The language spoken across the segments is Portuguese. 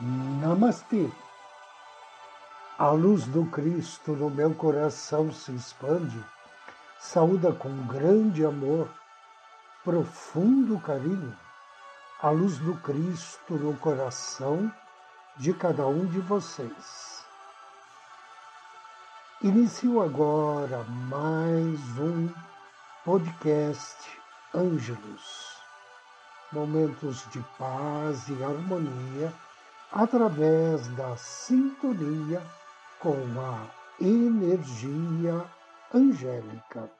Namastê. A luz do Cristo no meu coração se expande, saúda com grande amor, profundo carinho, a luz do Cristo no coração de cada um de vocês. Inicio agora mais um podcast Ângelos, momentos de paz e harmonia através da sintonia com a energia angélica.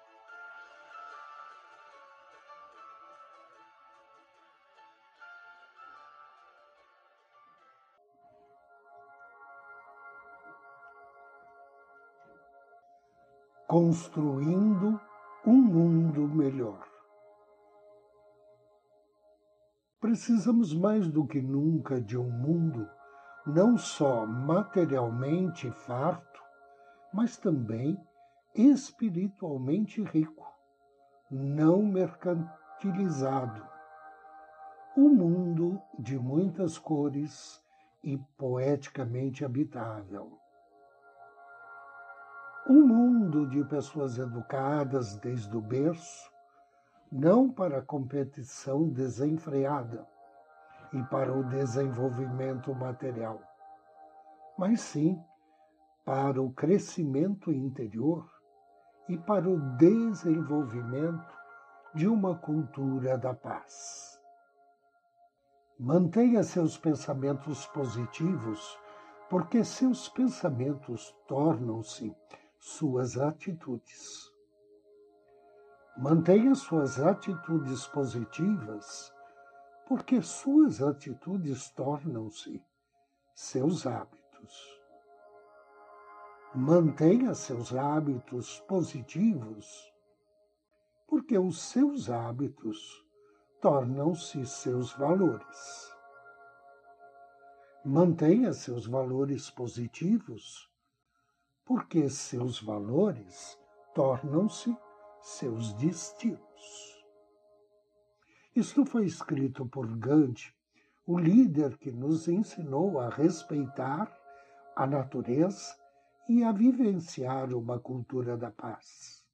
Construindo um mundo melhor. Precisamos mais do que nunca de um mundo não só materialmente farto, mas também espiritualmente rico, não mercantilizado. Um mundo de muitas cores e poeticamente habitável. Um mundo de pessoas educadas desde o berço, não para a competição desenfreada e para o desenvolvimento material, mas sim para o crescimento interior e para o desenvolvimento de uma cultura da paz. Mantenha seus pensamentos positivos, porque seus pensamentos tornam-se suas atitudes. Mantenha suas atitudes positivas, porque suas atitudes tornam-se seus hábitos. Mantenha seus hábitos positivos, porque os seus hábitos tornam-se seus valores. Mantenha seus valores positivos, porque seus valores tornam-se seus destinos. Isto foi escrito por Gandhi, o líder que nos ensinou a respeitar a natureza e a vivenciar uma cultura da paz.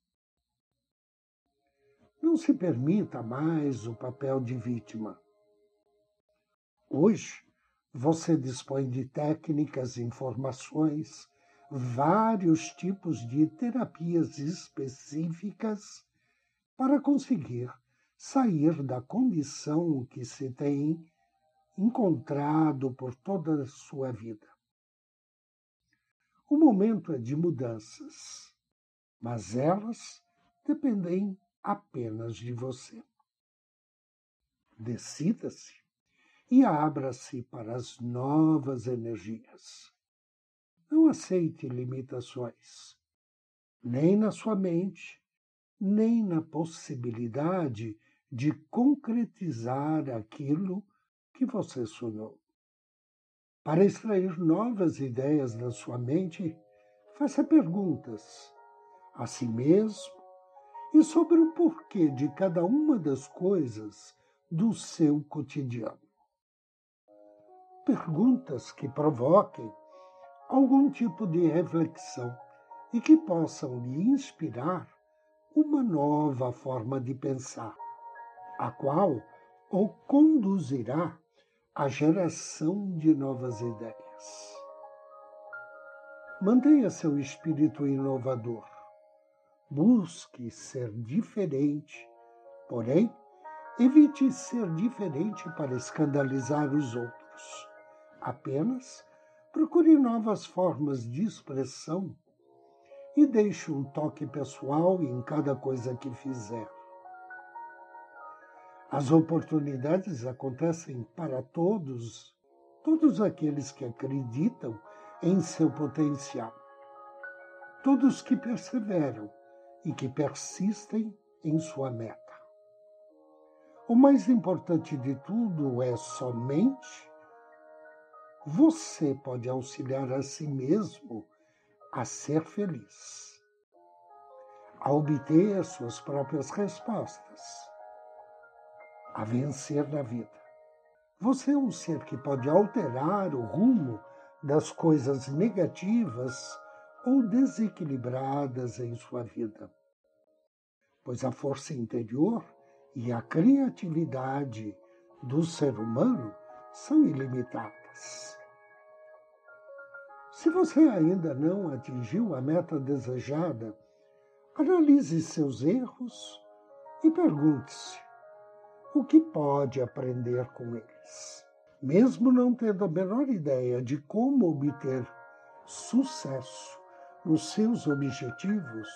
Não se permita mais o papel de vítima. Hoje, você dispõe de técnicas, informações, vários tipos de terapias específicas para conseguir sair da condição que se tem encontrado por toda a sua vida. O momento é de mudanças, mas elas dependem apenas de você. Decida-se e abra-se para as novas energias. Não aceite limitações, nem na sua mente, nem na possibilidade de concretizar aquilo que você sonhou. Para extrair novas ideias da sua mente, faça perguntas a si mesmo e sobre o porquê de cada uma das coisas do seu cotidiano. Perguntas que provoquem algum tipo de reflexão e que possam lhe inspirar uma nova forma de pensar, a qual o conduzirá à geração de novas ideias. Mantenha seu espírito inovador. Busque ser diferente, porém, evite ser diferente para escandalizar os outros. Apenas Procure novas formas de expressão e deixe um toque pessoal em cada coisa que fizer. As oportunidades acontecem para todos, todos aqueles que acreditam em seu potencial, todos que perseveram e que persistem em sua meta. O mais importante de tudo é somente você pode auxiliar a si mesmo a ser feliz, a obter as suas próprias respostas, a vencer na vida. Você é um ser que pode alterar o rumo das coisas negativas ou desequilibradas em sua vida. Pois a força interior e a criatividade do ser humano são ilimitadas. Se você ainda não atingiu a meta desejada, analise seus erros e pergunte-se: o que pode aprender com eles? Mesmo não tendo a menor ideia de como obter sucesso nos seus objetivos,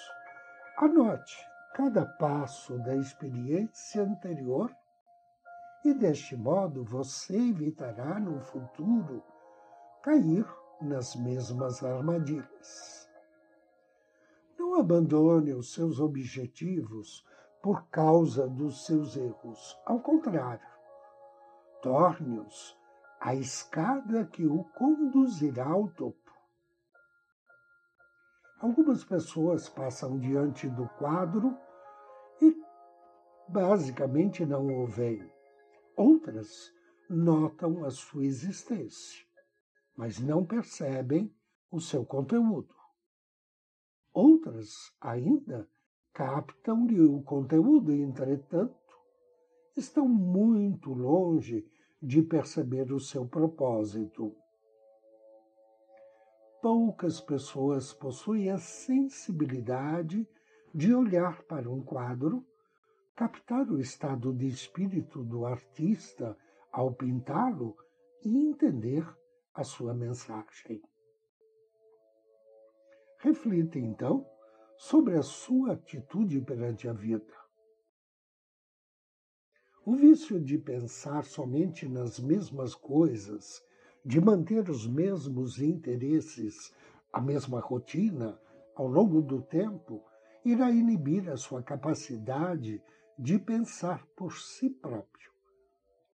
anote cada passo da experiência anterior e, deste modo, você evitará no futuro cair nas mesmas armadilhas. Não abandone os seus objetivos por causa dos seus erros. Ao contrário, torne-os a escada que o conduzirá ao topo. Algumas pessoas passam diante do quadro e basicamente não o veem. Outras notam a sua existência, mas não percebem o seu conteúdo. Outras ainda captam-lhe o conteúdo, entretanto, estão muito longe de perceber o seu propósito. Poucas pessoas possuem a sensibilidade de olhar para um quadro, captar o estado de espírito do artista ao pintá-lo e entender a sua mensagem. Reflita, então, sobre a sua atitude perante a vida. O vício de pensar somente nas mesmas coisas, de manter os mesmos interesses, a mesma rotina ao longo do tempo, irá inibir a sua capacidade de pensar por si próprio.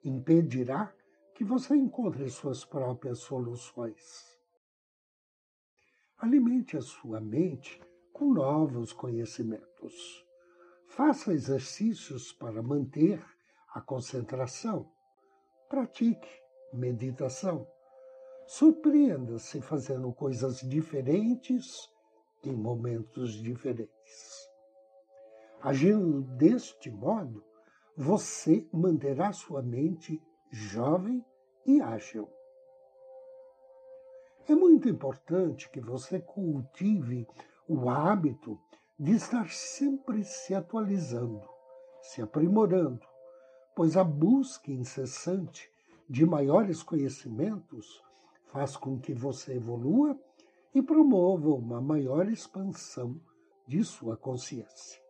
Impedirá que você encontre suas próprias soluções. Alimente a sua mente com novos conhecimentos. Faça exercícios para manter a concentração. Pratique meditação. Surpreenda-se fazendo coisas diferentes em momentos diferentes. Agindo deste modo, você manterá sua mente jovem e ágil. É muito importante que você cultive o hábito de estar sempre se atualizando, se aprimorando, pois a busca incessante de maiores conhecimentos faz com que você evolua e promova uma maior expansão de sua consciência.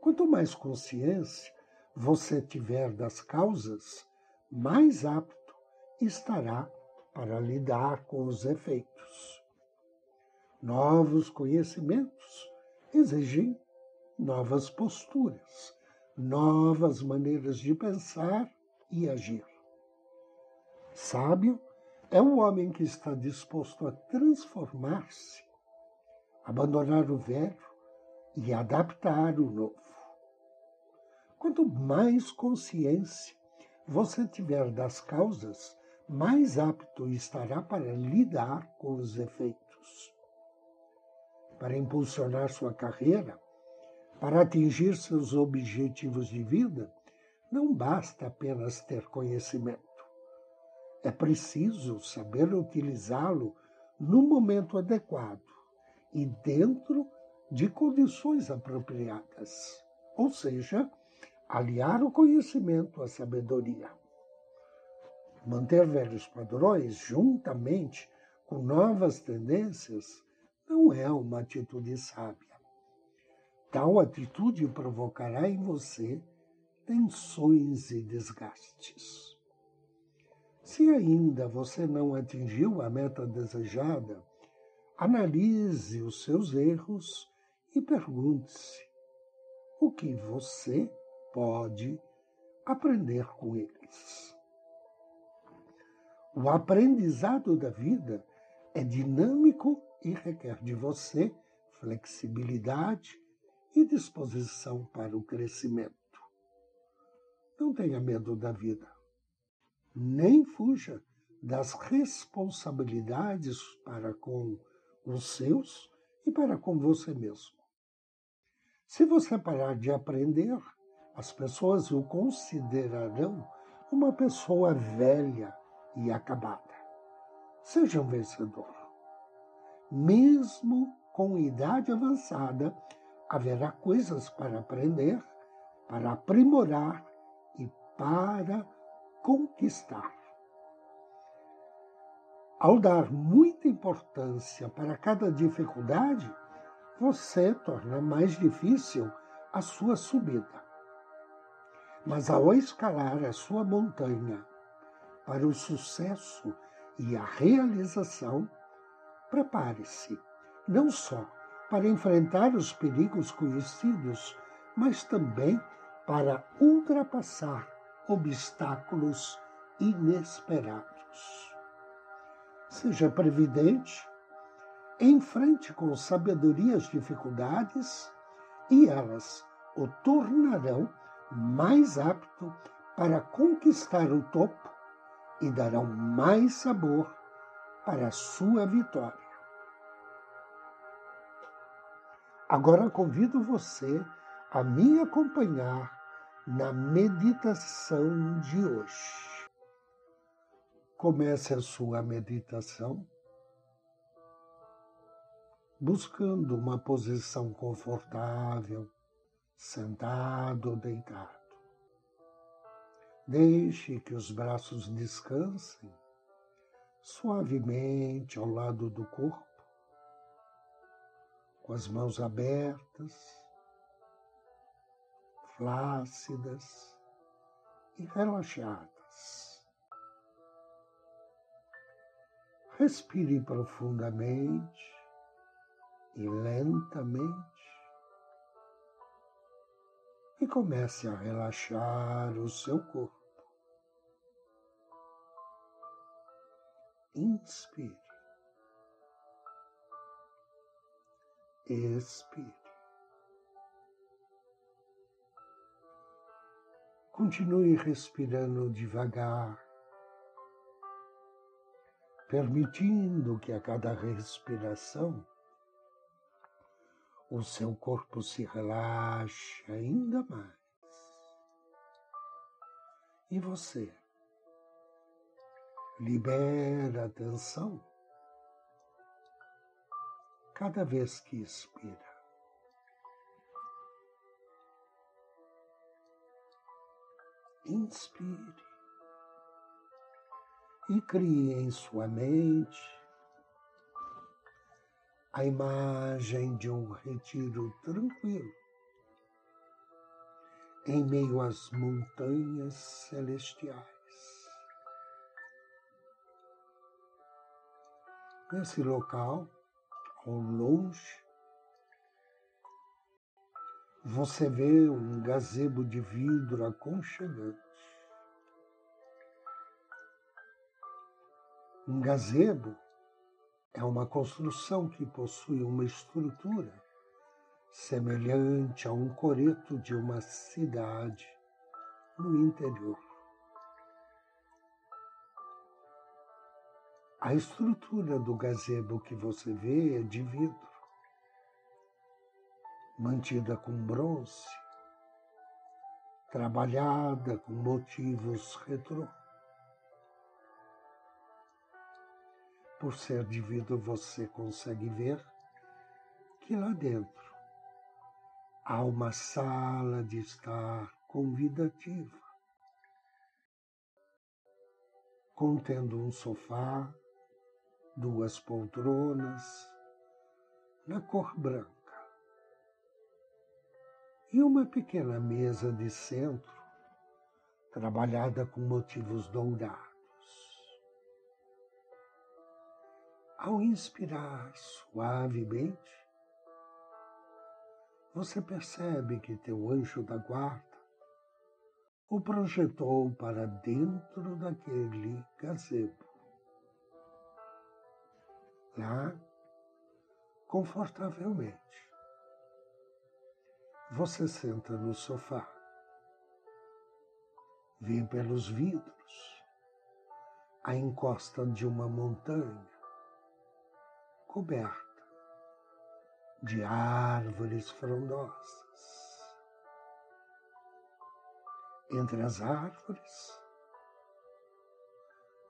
Quanto mais consciência você tiver das causas, mais apto estará para lidar com os efeitos. Novos conhecimentos exigem novas posturas, novas maneiras de pensar e agir. Sábio é o homem que está disposto a transformar-se, abandonar o velho e adaptar o novo. Quanto mais consciência você tiver das causas, mais apto estará para lidar com os efeitos. Para impulsionar sua carreira, para atingir seus objetivos de vida, não basta apenas ter conhecimento. É preciso saber utilizá-lo no momento adequado e dentro de condições apropriadas, ou seja, aliar o conhecimento à sabedoria. Manter velhos padrões juntamente com novas tendências não é uma atitude sábia. Tal atitude provocará em você tensões e desgastes. Se ainda você não atingiu a meta desejada, analise os seus erros e pergunte-se o que você pode aprender com eles. O aprendizado da vida é dinâmico e requer de você flexibilidade e disposição para o crescimento. Não tenha medo da vida. nem fuja das responsabilidades para com os seus e para com você mesmo. Se você parar de aprender, as pessoas o considerarão uma pessoa velha e acabada. Seja um vencedor. Mesmo com idade avançada, haverá coisas para aprender, para aprimorar e para conquistar. Ao dar muita importância para cada dificuldade, você torna mais difícil a sua subida. Mas ao escalar a sua montanha para o sucesso e a realização, prepare-se não só para enfrentar os perigos conhecidos, mas também para ultrapassar obstáculos inesperados. Seja previdente, enfrente com sabedoria as dificuldades e elas o tornarão mais apto para conquistar o topo e darão mais sabor para a sua vitória. Agora convido você a me acompanhar na meditação de hoje. Comece a sua meditação buscando uma posição confortável, sentado ou deitado. Deixe que os braços descansem suavemente ao lado do corpo, com as mãos abertas flácidas e relaxadas. Respire profundamente e lentamente e comece a relaxar o seu corpo. Inspire. Expire. Continue respirando devagar, permitindo que a cada respiração o seu corpo se relaxe mais. E você libera a tensão cada vez que expira. inspire e crie em sua mente a imagem de um retiro tranquilo em meio às montanhas celestiais. Nesse local, ao longe, você vê um gazebo de vidro aconchegante. Um gazebo é uma construção que possui uma estrutura semelhante a um coreto de uma cidade no interior. A estrutura do gazebo que você vê é de vidro mantida com bronze, trabalhada com motivos retrô. Por ser de vidro, você consegue ver que lá dentro há uma sala de estar convidativa, contendo um sofá, duas poltronas, na cor branca e uma pequena mesa de centro, trabalhada com motivos dourados. Ao inspirar suavemente, você percebe que teu anjo da guarda o projetou para dentro daquele gazebo. Lá, confortavelmente, você senta no sofá, vê pelos vidros à encosta de uma montanha coberta de árvores frondosas. Entre as árvores,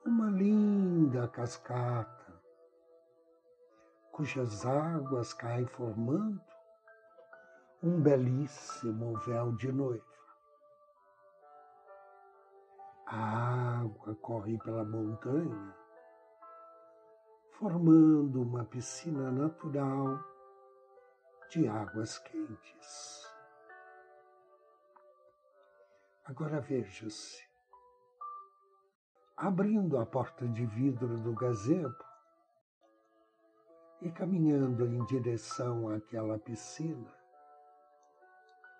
uma linda cascata, cujas águas caem formando um belíssimo véu de noiva. A água corre pela montanha, formando uma piscina natural de águas quentes. Agora veja-se, abrindo a porta de vidro do gazebo e caminhando em direção àquela piscina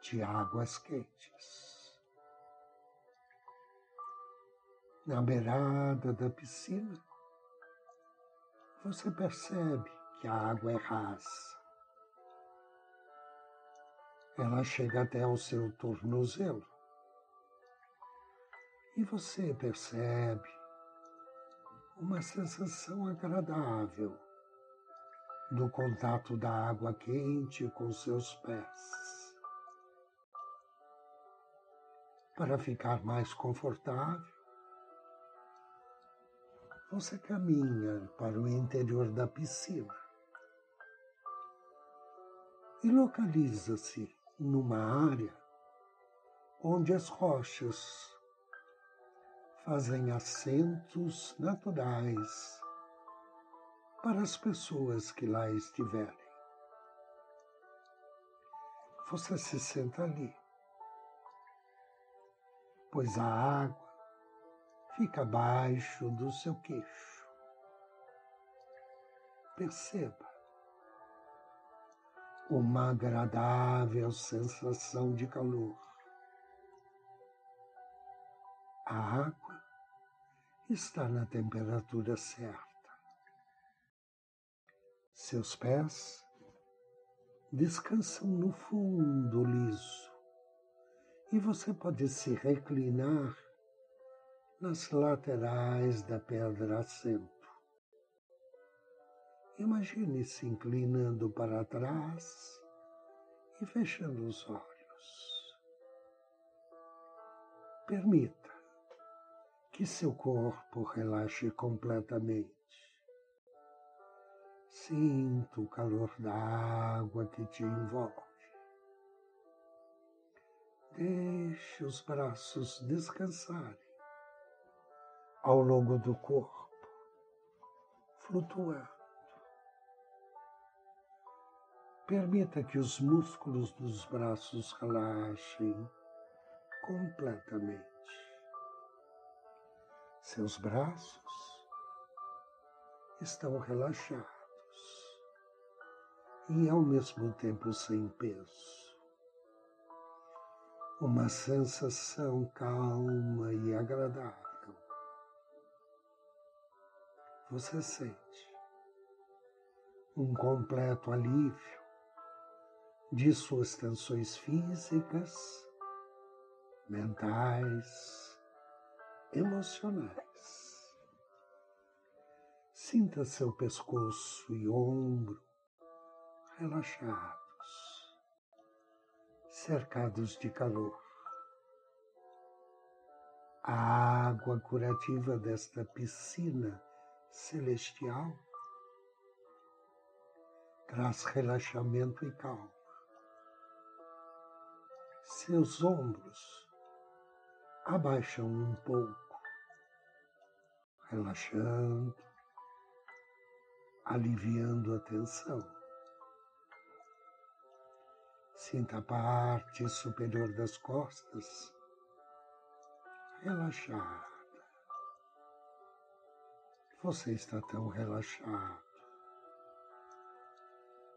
de águas quentes. Na beirada da piscina, você percebe que a água é rasa ela chega até o seu tornozelo. E você percebe uma sensação agradável do contato da água quente com seus pés. Para ficar mais confortável, você caminha para o interior da piscina e localiza-se numa área onde as rochas fazem assentos naturais para as pessoas que lá estiverem. Você se senta ali, pois a água fica abaixo do seu queixo. Perceba uma agradável sensação de calor. A água está na temperatura certa. Seus pés descansam no fundo liso e você pode se reclinar nas laterais da pedra assento. Imagine se inclinando para trás e fechando os olhos. Permita que seu corpo relaxe completamente. Sinta o calor da água que te envolve. Deixe os braços descansarem ao longo do corpo, flutuando Permita que os músculos dos braços relaxem completamente. Seus braços estão relaxados e ao mesmo tempo sem peso. Uma sensação calma e agradável. Você sente um completo alívio de suas tensões físicas, mentais, emocionais. Sinta seu pescoço e ombro relaxados, cercados de calor. A água curativa desta piscina celestial traz relaxamento e calma seus ombros abaixam um pouco, relaxando, aliviando a tensão. Sinta a parte superior das costas relaxada. Você está tão relaxado.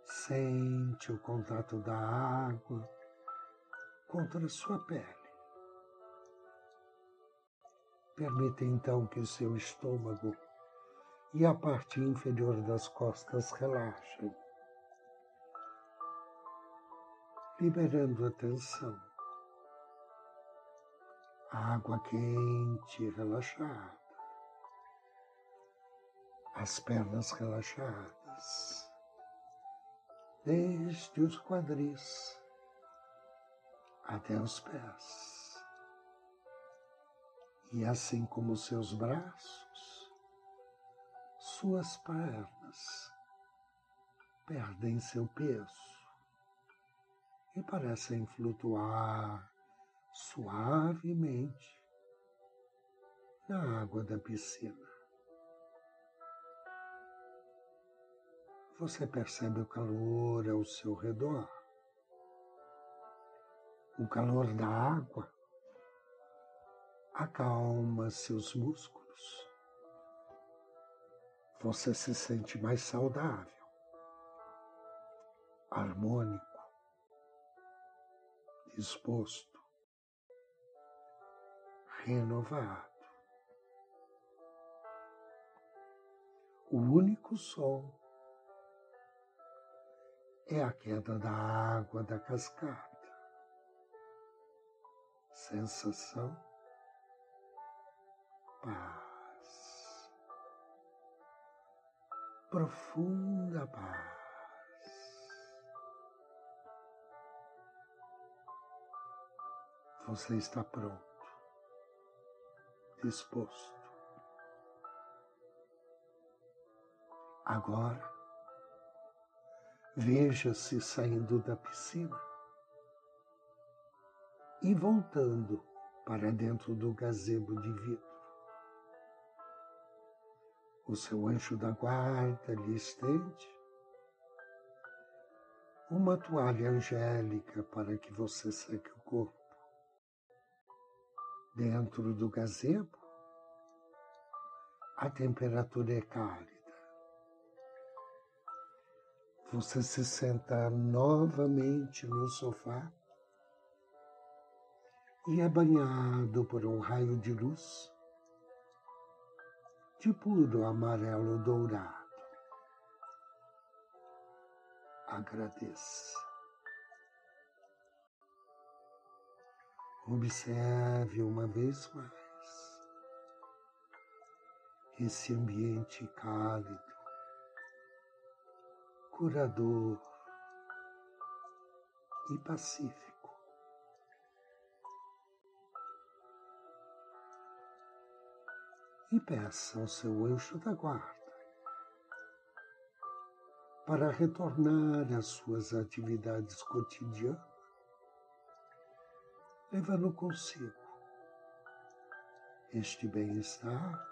Sente o contato da água contra sua pele. Permita então que o seu estômago e a parte inferior das costas relaxem, liberando a tensão. Água quente, relaxada, as pernas relaxadas, desde os quadris até os pés. E assim como seus braços, suas pernas perdem seu peso e parecem flutuar suavemente na água da piscina. Você percebe o calor ao seu redor. O calor da água acalma seus músculos. Você se sente mais saudável, harmônico, disposto, renovado. O único som é a queda da água da cascata. Sensação, paz, profunda paz. Você está pronto, disposto. Agora, veja-se saindo da piscina e voltando para dentro do gazebo de vidro. O seu anjo da guarda lhe estende uma toalha angélica para que você seque o corpo. Dentro do gazebo, a temperatura é cálida você se senta novamente no sofá e é banhado por um raio de luz de puro amarelo dourado. Agradeça. Observe uma vez mais esse ambiente cálido curador e pacífico. E peça ao seu anjo da guarda para retornar às suas atividades cotidianas, levando consigo este bem-estar,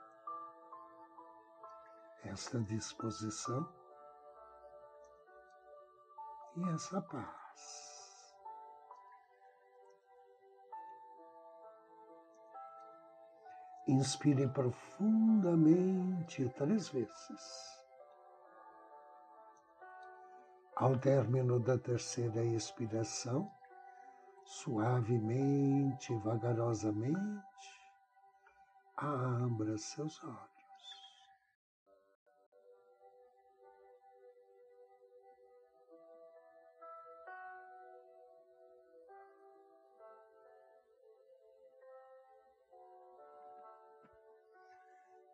esta disposição e essa paz. Inspire profundamente três vezes. Ao término da terceira expiração, suavemente, vagarosamente, abra seus olhos.